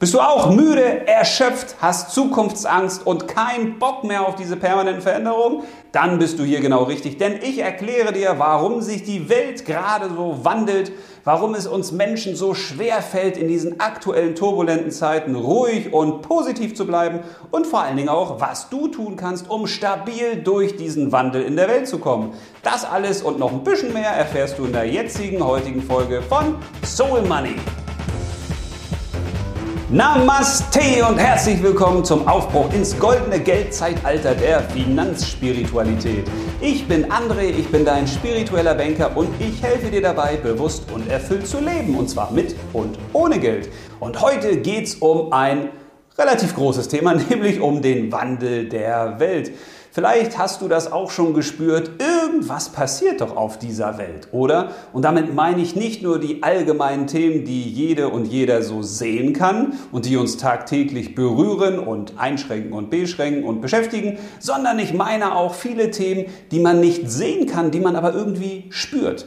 Bist du auch müde, erschöpft, hast Zukunftsangst und keinen Bock mehr auf diese permanenten Veränderungen? Dann bist du hier genau richtig, denn ich erkläre dir, warum sich die Welt gerade so wandelt, warum es uns Menschen so schwer fällt, in diesen aktuellen turbulenten Zeiten ruhig und positiv zu bleiben und vor allen Dingen auch, was du tun kannst, um stabil durch diesen Wandel in der Welt zu kommen. Das alles und noch ein bisschen mehr erfährst du in der jetzigen, heutigen Folge von Soul Money. Namaste und herzlich willkommen zum Aufbruch ins goldene Geldzeitalter der Finanzspiritualität. Ich bin André, ich bin dein spiritueller Banker und ich helfe dir dabei, bewusst und erfüllt zu leben und zwar mit und ohne Geld. Und heute geht es um ein relativ großes Thema, nämlich um den Wandel der Welt. Vielleicht hast du das auch schon gespürt, irgendwas passiert doch auf dieser Welt, oder? Und damit meine ich nicht nur die allgemeinen Themen, die jede und jeder so sehen kann und die uns tagtäglich berühren und einschränken und beschränken und beschäftigen, sondern ich meine auch viele Themen, die man nicht sehen kann, die man aber irgendwie spürt.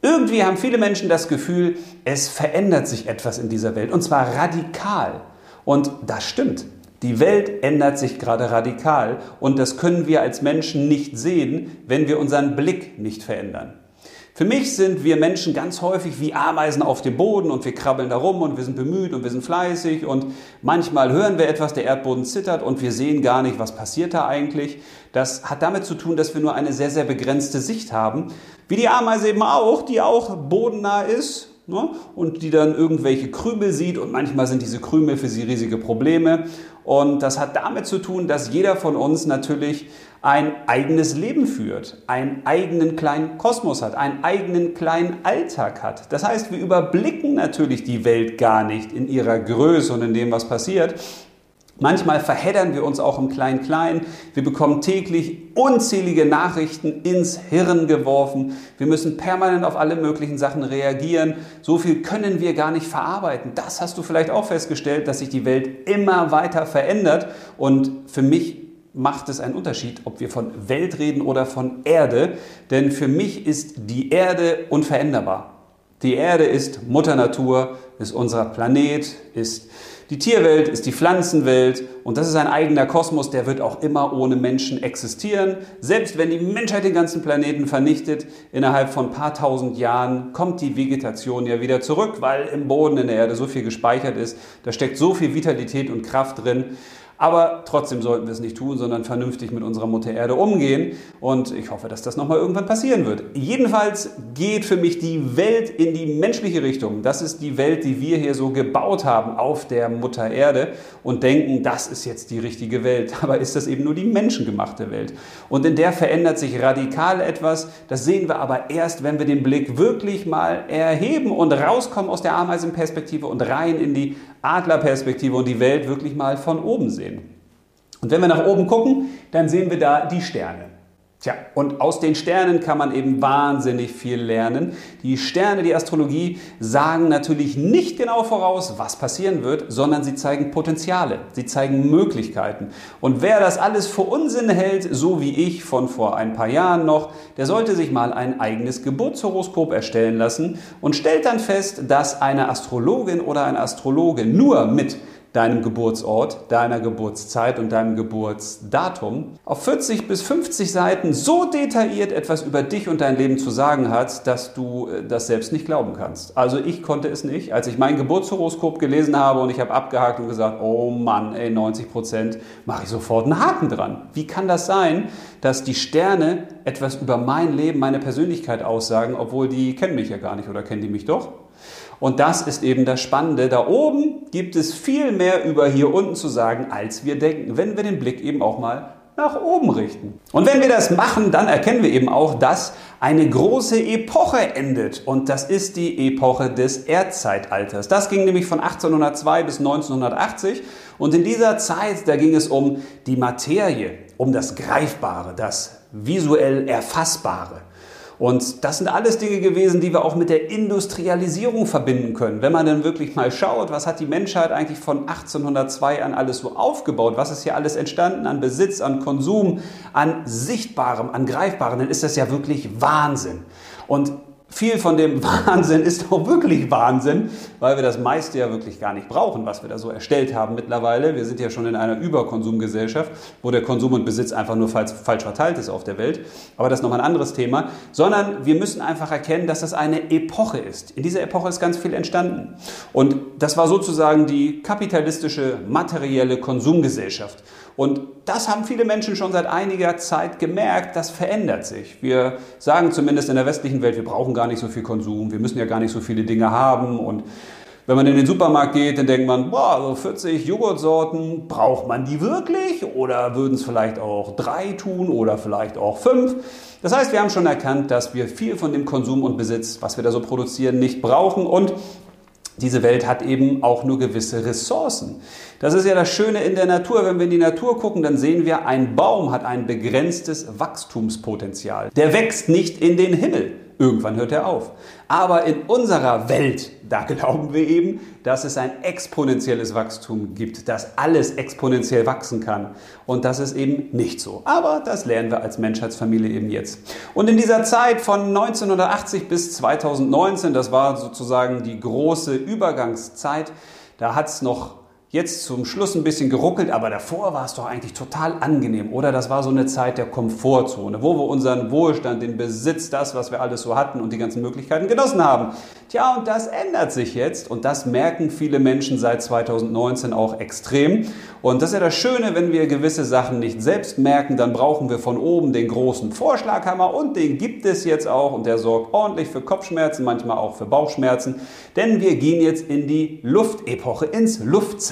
Irgendwie haben viele Menschen das Gefühl, es verändert sich etwas in dieser Welt und zwar radikal. Und das stimmt. Die Welt ändert sich gerade radikal und das können wir als Menschen nicht sehen, wenn wir unseren Blick nicht verändern. Für mich sind wir Menschen ganz häufig wie Ameisen auf dem Boden und wir krabbeln da rum und wir sind bemüht und wir sind fleißig und manchmal hören wir etwas, der Erdboden zittert und wir sehen gar nicht, was passiert da eigentlich. Das hat damit zu tun, dass wir nur eine sehr, sehr begrenzte Sicht haben. Wie die Ameise eben auch, die auch bodennah ist ne? und die dann irgendwelche Krümel sieht und manchmal sind diese Krümel für sie riesige Probleme. Und das hat damit zu tun, dass jeder von uns natürlich ein eigenes Leben führt, einen eigenen kleinen Kosmos hat, einen eigenen kleinen Alltag hat. Das heißt, wir überblicken natürlich die Welt gar nicht in ihrer Größe und in dem, was passiert, Manchmal verheddern wir uns auch im Klein-Klein. Wir bekommen täglich unzählige Nachrichten ins Hirn geworfen. Wir müssen permanent auf alle möglichen Sachen reagieren. So viel können wir gar nicht verarbeiten. Das hast du vielleicht auch festgestellt, dass sich die Welt immer weiter verändert. Und für mich macht es einen Unterschied, ob wir von Welt reden oder von Erde. Denn für mich ist die Erde unveränderbar. Die Erde ist Mutter Natur, ist unser Planet, ist die Tierwelt ist die Pflanzenwelt und das ist ein eigener Kosmos, der wird auch immer ohne Menschen existieren. Selbst wenn die Menschheit den ganzen Planeten vernichtet, innerhalb von ein paar tausend Jahren kommt die Vegetation ja wieder zurück, weil im Boden in der Erde so viel gespeichert ist. Da steckt so viel Vitalität und Kraft drin. Aber trotzdem sollten wir es nicht tun, sondern vernünftig mit unserer Mutter Erde umgehen. Und ich hoffe, dass das nochmal irgendwann passieren wird. Jedenfalls geht für mich die Welt in die menschliche Richtung. Das ist die Welt, die wir hier so gebaut haben auf der Mutter Erde und denken, das ist jetzt die richtige Welt. Aber ist das eben nur die menschengemachte Welt? Und in der verändert sich radikal etwas. Das sehen wir aber erst, wenn wir den Blick wirklich mal erheben und rauskommen aus der Ameisenperspektive und rein in die Adlerperspektive und die Welt wirklich mal von oben sehen. Und wenn wir nach oben gucken, dann sehen wir da die Sterne. Tja, und aus den Sternen kann man eben wahnsinnig viel lernen. Die Sterne, die Astrologie, sagen natürlich nicht genau voraus, was passieren wird, sondern sie zeigen Potenziale, sie zeigen Möglichkeiten. Und wer das alles für Unsinn hält, so wie ich von vor ein paar Jahren noch, der sollte sich mal ein eigenes Geburtshoroskop erstellen lassen und stellt dann fest, dass eine Astrologin oder ein Astrologe nur mit deinem Geburtsort, deiner Geburtszeit und deinem Geburtsdatum auf 40 bis 50 Seiten so detailliert etwas über dich und dein Leben zu sagen hat, dass du äh, das selbst nicht glauben kannst. Also ich konnte es nicht. Als ich mein Geburtshoroskop gelesen habe und ich habe abgehakt und gesagt, oh Mann, ey, 90 Prozent, mache ich sofort einen Haken dran. Wie kann das sein, dass die Sterne etwas über mein Leben, meine Persönlichkeit aussagen, obwohl die kennen mich ja gar nicht oder kennen die mich doch? Und das ist eben das Spannende. Da oben gibt es viel mehr über hier unten zu sagen, als wir denken, wenn wir den Blick eben auch mal nach oben richten. Und wenn wir das machen, dann erkennen wir eben auch, dass eine große Epoche endet. Und das ist die Epoche des Erdzeitalters. Das ging nämlich von 1802 bis 1980. Und in dieser Zeit, da ging es um die Materie, um das Greifbare, das visuell Erfassbare. Und das sind alles Dinge gewesen, die wir auch mit der Industrialisierung verbinden können. Wenn man dann wirklich mal schaut, was hat die Menschheit eigentlich von 1802 an alles so aufgebaut, was ist hier alles entstanden an Besitz, an Konsum, an Sichtbarem, an Greifbarem, dann ist das ja wirklich Wahnsinn. Und viel von dem Wahnsinn ist auch wirklich Wahnsinn, weil wir das meiste ja wirklich gar nicht brauchen, was wir da so erstellt haben mittlerweile. Wir sind ja schon in einer Überkonsumgesellschaft, wo der Konsum und Besitz einfach nur falsch, falsch verteilt ist auf der Welt. Aber das ist nochmal ein anderes Thema. Sondern wir müssen einfach erkennen, dass das eine Epoche ist. In dieser Epoche ist ganz viel entstanden. Und das war sozusagen die kapitalistische, materielle Konsumgesellschaft. Und das haben viele Menschen schon seit einiger Zeit gemerkt, das verändert sich. Wir sagen zumindest in der westlichen Welt, wir brauchen gar nicht so viel Konsum, wir müssen ja gar nicht so viele Dinge haben und wenn man in den Supermarkt geht, dann denkt man, boah, so 40 Joghurtsorten, braucht man die wirklich? Oder würden es vielleicht auch drei tun oder vielleicht auch fünf? Das heißt, wir haben schon erkannt, dass wir viel von dem Konsum und Besitz, was wir da so produzieren, nicht brauchen und diese Welt hat eben auch nur gewisse Ressourcen. Das ist ja das Schöne in der Natur. Wenn wir in die Natur gucken, dann sehen wir, ein Baum hat ein begrenztes Wachstumspotenzial. Der wächst nicht in den Himmel. Irgendwann hört er auf. Aber in unserer Welt, da glauben wir eben, dass es ein exponentielles Wachstum gibt, dass alles exponentiell wachsen kann. Und das ist eben nicht so. Aber das lernen wir als Menschheitsfamilie eben jetzt. Und in dieser Zeit von 1980 bis 2019, das war sozusagen die große Übergangszeit, da hat es noch jetzt zum Schluss ein bisschen geruckelt, aber davor war es doch eigentlich total angenehm, oder? Das war so eine Zeit der Komfortzone, wo wir unseren Wohlstand, den Besitz, das, was wir alles so hatten und die ganzen Möglichkeiten genossen haben. Tja, und das ändert sich jetzt und das merken viele Menschen seit 2019 auch extrem. Und das ist ja das Schöne, wenn wir gewisse Sachen nicht selbst merken, dann brauchen wir von oben den großen Vorschlaghammer und den gibt es jetzt auch und der sorgt ordentlich für Kopfschmerzen, manchmal auch für Bauchschmerzen, denn wir gehen jetzt in die Luftepoche, ins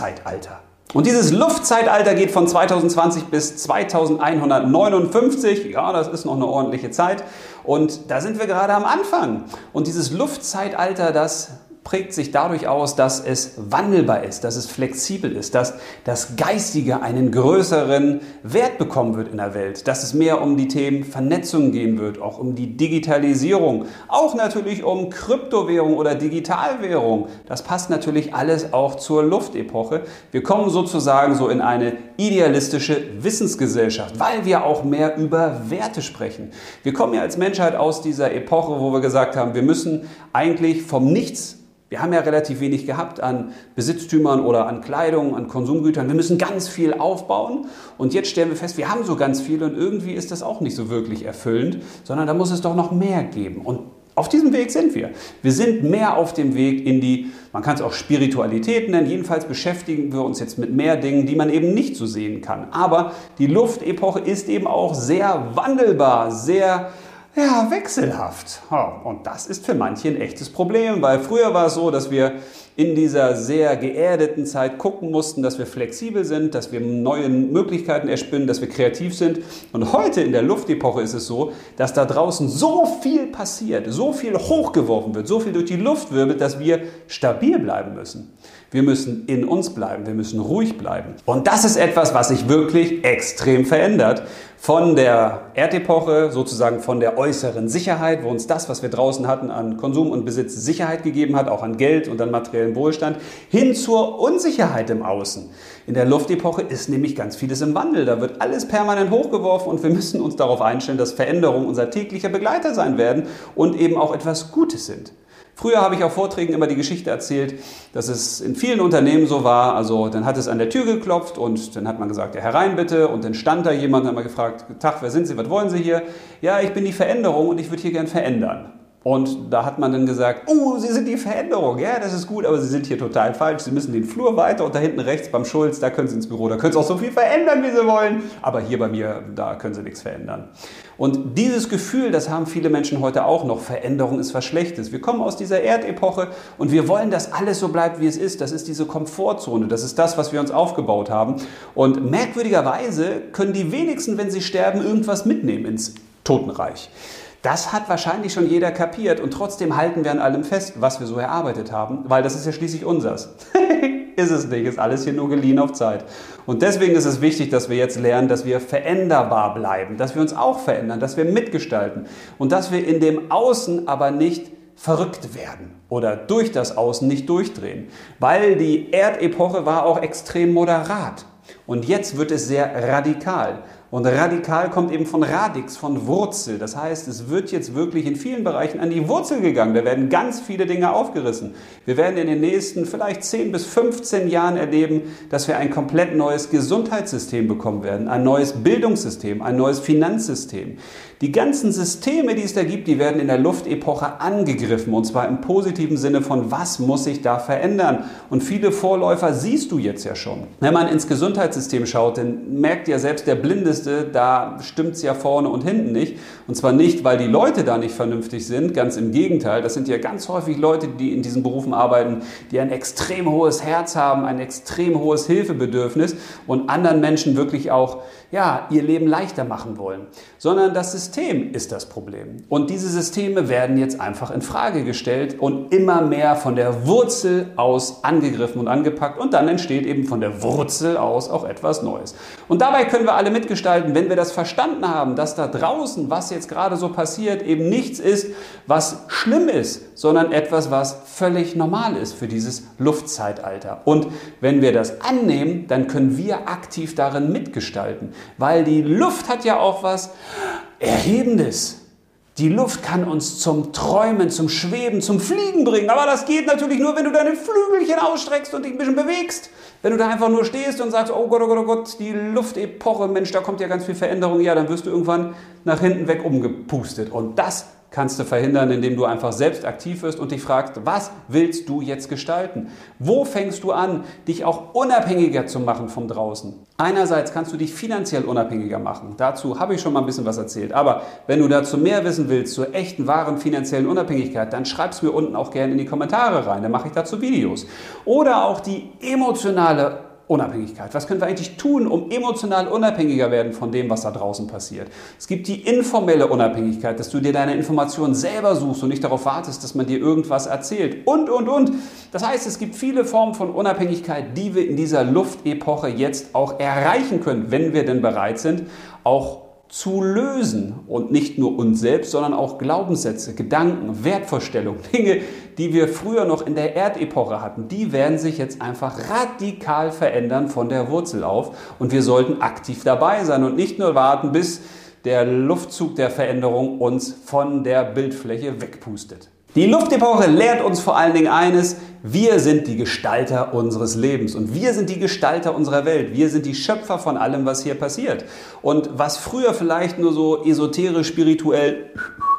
Luftzeitalter. Und dieses Luftzeitalter geht von 2020 bis 2159. Ja, das ist noch eine ordentliche Zeit. Und da sind wir gerade am Anfang. Und dieses Luftzeitalter, das prägt sich dadurch aus, dass es wandelbar ist, dass es flexibel ist, dass das Geistige einen größeren Wert bekommen wird in der Welt, dass es mehr um die Themen Vernetzung gehen wird, auch um die Digitalisierung, auch natürlich um Kryptowährung oder Digitalwährung. Das passt natürlich alles auch zur Luftepoche. Wir kommen sozusagen so in eine idealistische Wissensgesellschaft, weil wir auch mehr über Werte sprechen. Wir kommen ja als Menschheit aus dieser Epoche, wo wir gesagt haben, wir müssen eigentlich vom Nichts wir haben ja relativ wenig gehabt an Besitztümern oder an Kleidung, an Konsumgütern. Wir müssen ganz viel aufbauen und jetzt stellen wir fest, wir haben so ganz viel und irgendwie ist das auch nicht so wirklich erfüllend, sondern da muss es doch noch mehr geben. Und auf diesem Weg sind wir. Wir sind mehr auf dem Weg in die, man kann es auch Spiritualität nennen, jedenfalls beschäftigen wir uns jetzt mit mehr Dingen, die man eben nicht so sehen kann. Aber die Luftepoche ist eben auch sehr wandelbar, sehr ja, wechselhaft. Und das ist für manche ein echtes Problem, weil früher war es so, dass wir in dieser sehr geerdeten Zeit gucken mussten, dass wir flexibel sind, dass wir neue Möglichkeiten erspinnen, dass wir kreativ sind. Und heute in der Luftepoche ist es so, dass da draußen so viel passiert, so viel hochgeworfen wird, so viel durch die Luft wirbelt, dass wir stabil bleiben müssen. Wir müssen in uns bleiben, wir müssen ruhig bleiben. Und das ist etwas, was sich wirklich extrem verändert. Von der Erdepoche, sozusagen von der äußeren Sicherheit, wo uns das, was wir draußen hatten, an Konsum und Besitz Sicherheit gegeben hat, auch an Geld und an materiellen Wohlstand, hin zur Unsicherheit im Außen. In der Luftepoche ist nämlich ganz vieles im Wandel. Da wird alles permanent hochgeworfen und wir müssen uns darauf einstellen, dass Veränderungen unser täglicher Begleiter sein werden und eben auch etwas Gutes sind. Früher habe ich auf Vorträgen immer die Geschichte erzählt, dass es in vielen Unternehmen so war. Also dann hat es an der Tür geklopft und dann hat man gesagt, ja herein bitte. Und dann stand da jemand und hat mal gefragt, Tag, wer sind Sie, was wollen Sie hier? Ja, ich bin die Veränderung und ich würde hier gern verändern. Und da hat man dann gesagt, oh, Sie sind die Veränderung. Ja, das ist gut, aber Sie sind hier total falsch. Sie müssen den Flur weiter und da hinten rechts beim Schulz, da können Sie ins Büro. Da können Sie auch so viel verändern, wie Sie wollen. Aber hier bei mir, da können Sie nichts verändern. Und dieses Gefühl, das haben viele Menschen heute auch noch. Veränderung ist was Schlechtes. Wir kommen aus dieser Erdepoche und wir wollen, dass alles so bleibt, wie es ist. Das ist diese Komfortzone. Das ist das, was wir uns aufgebaut haben. Und merkwürdigerweise können die wenigsten, wenn sie sterben, irgendwas mitnehmen ins Totenreich. Das hat wahrscheinlich schon jeder kapiert und trotzdem halten wir an allem fest, was wir so erarbeitet haben, weil das ist ja schließlich unsers. ist es nicht, ist alles hier nur geliehen auf Zeit. Und deswegen ist es wichtig, dass wir jetzt lernen, dass wir veränderbar bleiben, dass wir uns auch verändern, dass wir mitgestalten und dass wir in dem Außen aber nicht verrückt werden oder durch das Außen nicht durchdrehen, weil die Erdepoche war auch extrem moderat und jetzt wird es sehr radikal. Und radikal kommt eben von Radix, von Wurzel. Das heißt, es wird jetzt wirklich in vielen Bereichen an die Wurzel gegangen. Da werden ganz viele Dinge aufgerissen. Wir werden in den nächsten vielleicht 10 bis 15 Jahren erleben, dass wir ein komplett neues Gesundheitssystem bekommen werden, ein neues Bildungssystem, ein neues Finanzsystem. Die ganzen Systeme, die es da gibt, die werden in der Luftepoche angegriffen und zwar im positiven Sinne von, was muss sich da verändern? Und viele Vorläufer siehst du jetzt ja schon. Wenn man ins Gesundheitssystem schaut, dann merkt ja selbst der Blindeste, da stimmt es ja vorne und hinten nicht. Und zwar nicht, weil die Leute da nicht vernünftig sind, ganz im Gegenteil. Das sind ja ganz häufig Leute, die in diesen Berufen arbeiten, die ein extrem hohes Herz haben, ein extrem hohes Hilfebedürfnis und anderen Menschen wirklich auch ja, ihr Leben leichter machen wollen, sondern das System ist das Problem. Und diese Systeme werden jetzt einfach in Frage gestellt und immer mehr von der Wurzel aus angegriffen und angepackt und dann entsteht eben von der Wurzel aus auch etwas Neues. Und dabei können wir alle mitgestalten, wenn wir das verstanden haben, dass da draußen, was jetzt gerade so passiert, eben nichts ist, was schlimm ist, sondern etwas, was völlig normal ist für dieses Luftzeitalter. Und wenn wir das annehmen, dann können wir aktiv darin mitgestalten weil die Luft hat ja auch was Erhebendes. Die Luft kann uns zum Träumen, zum Schweben, zum Fliegen bringen. Aber das geht natürlich nur, wenn du deine Flügelchen ausstreckst und dich ein bisschen bewegst. Wenn du da einfach nur stehst und sagst, oh Gott, oh Gott, oh Gott, die Luftepoche, Mensch, da kommt ja ganz viel Veränderung. Ja, dann wirst du irgendwann nach hinten weg umgepustet. Und das kannst du verhindern, indem du einfach selbst aktiv wirst und dich fragst, was willst du jetzt gestalten? Wo fängst du an, dich auch unabhängiger zu machen vom draußen? Einerseits kannst du dich finanziell unabhängiger machen. Dazu habe ich schon mal ein bisschen was erzählt. Aber wenn du dazu mehr wissen willst, zur echten, wahren finanziellen Unabhängigkeit, dann schreib es mir unten auch gerne in die Kommentare rein. Dann mache ich dazu Videos. Oder auch die emotionale Unabhängigkeit. Was können wir eigentlich tun, um emotional unabhängiger werden von dem, was da draußen passiert? Es gibt die informelle Unabhängigkeit, dass du dir deine Informationen selber suchst und nicht darauf wartest, dass man dir irgendwas erzählt. Und, und, und. Das heißt, es gibt viele Formen von Unabhängigkeit, die wir in dieser Luftepoche jetzt auch erreichen können, wenn wir denn bereit sind, auch zu lösen und nicht nur uns selbst, sondern auch Glaubenssätze, Gedanken, Wertvorstellungen, Dinge, die wir früher noch in der Erdepoche hatten, die werden sich jetzt einfach radikal verändern von der Wurzel auf und wir sollten aktiv dabei sein und nicht nur warten, bis der Luftzug der Veränderung uns von der Bildfläche wegpustet. Die Luftepoche lehrt uns vor allen Dingen eines, wir sind die Gestalter unseres Lebens und wir sind die Gestalter unserer Welt. Wir sind die Schöpfer von allem, was hier passiert. Und was früher vielleicht nur so esoterisch, spirituell,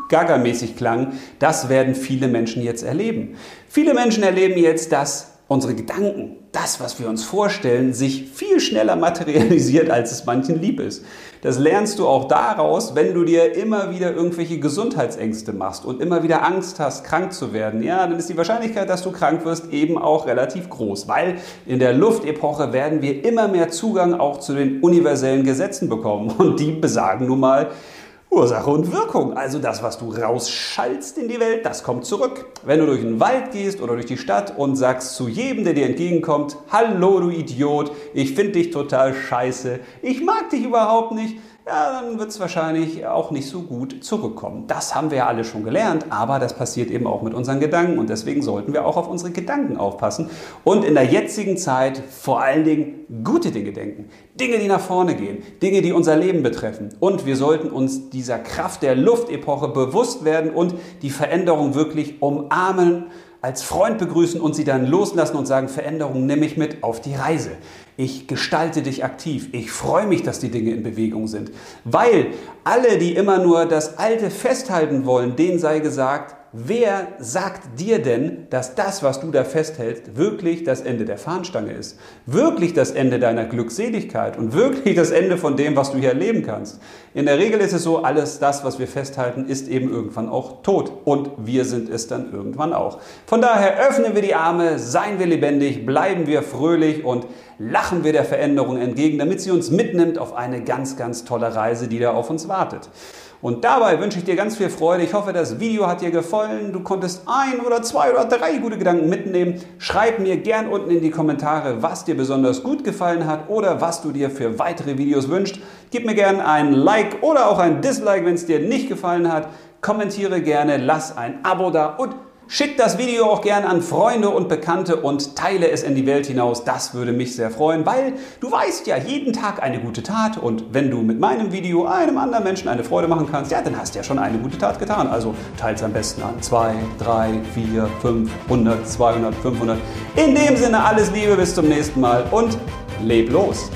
gagamäßig klang, das werden viele Menschen jetzt erleben. Viele Menschen erleben jetzt, dass unsere Gedanken, das, was wir uns vorstellen, sich viel schneller materialisiert, als es manchen lieb ist. Das lernst du auch daraus, wenn du dir immer wieder irgendwelche Gesundheitsängste machst und immer wieder Angst hast, krank zu werden. Ja, dann ist die Wahrscheinlichkeit, dass du krank wirst, eben auch relativ groß, weil in der Luftepoche werden wir immer mehr Zugang auch zu den universellen Gesetzen bekommen. Und die besagen nun mal, Ursache und Wirkung. Also das, was du rausschallst in die Welt, das kommt zurück. Wenn du durch den Wald gehst oder durch die Stadt und sagst zu jedem, der dir entgegenkommt, hallo du Idiot, ich finde dich total scheiße, ich mag dich überhaupt nicht, ja, dann wird es wahrscheinlich auch nicht so gut zurückkommen. Das haben wir ja alle schon gelernt, aber das passiert eben auch mit unseren Gedanken und deswegen sollten wir auch auf unsere Gedanken aufpassen und in der jetzigen Zeit vor allen Dingen gute Dinge denken. Dinge, die nach vorne gehen, Dinge, die unser Leben betreffen. Und wir sollten uns dieser Kraft der Luftepoche bewusst werden und die Veränderung wirklich umarmen als Freund begrüßen und sie dann loslassen und sagen, Veränderung nehme ich mit auf die Reise. Ich gestalte dich aktiv. Ich freue mich, dass die Dinge in Bewegung sind. Weil alle, die immer nur das Alte festhalten wollen, denen sei gesagt, Wer sagt dir denn, dass das, was du da festhältst, wirklich das Ende der Fahnenstange ist? Wirklich das Ende deiner Glückseligkeit und wirklich das Ende von dem, was du hier erleben kannst? In der Regel ist es so, alles das, was wir festhalten, ist eben irgendwann auch tot. Und wir sind es dann irgendwann auch. Von daher öffnen wir die Arme, seien wir lebendig, bleiben wir fröhlich und lachen wir der Veränderung entgegen, damit sie uns mitnimmt auf eine ganz, ganz tolle Reise, die da auf uns wartet. Und dabei wünsche ich dir ganz viel Freude. Ich hoffe, das Video hat dir gefallen. Du konntest ein oder zwei oder drei gute Gedanken mitnehmen. Schreib mir gern unten in die Kommentare, was dir besonders gut gefallen hat oder was du dir für weitere Videos wünschst. Gib mir gern ein Like oder auch ein Dislike, wenn es dir nicht gefallen hat. Kommentiere gerne, lass ein Abo da und Schick das Video auch gern an Freunde und Bekannte und teile es in die Welt hinaus. Das würde mich sehr freuen, weil du weißt ja, jeden Tag eine gute Tat und wenn du mit meinem Video einem anderen Menschen eine Freude machen kannst, ja, dann hast du ja schon eine gute Tat getan. Also teils am besten an 2, 3, 4, 5, 100, 200, 500. In dem Sinne alles Liebe, bis zum nächsten Mal und leb los!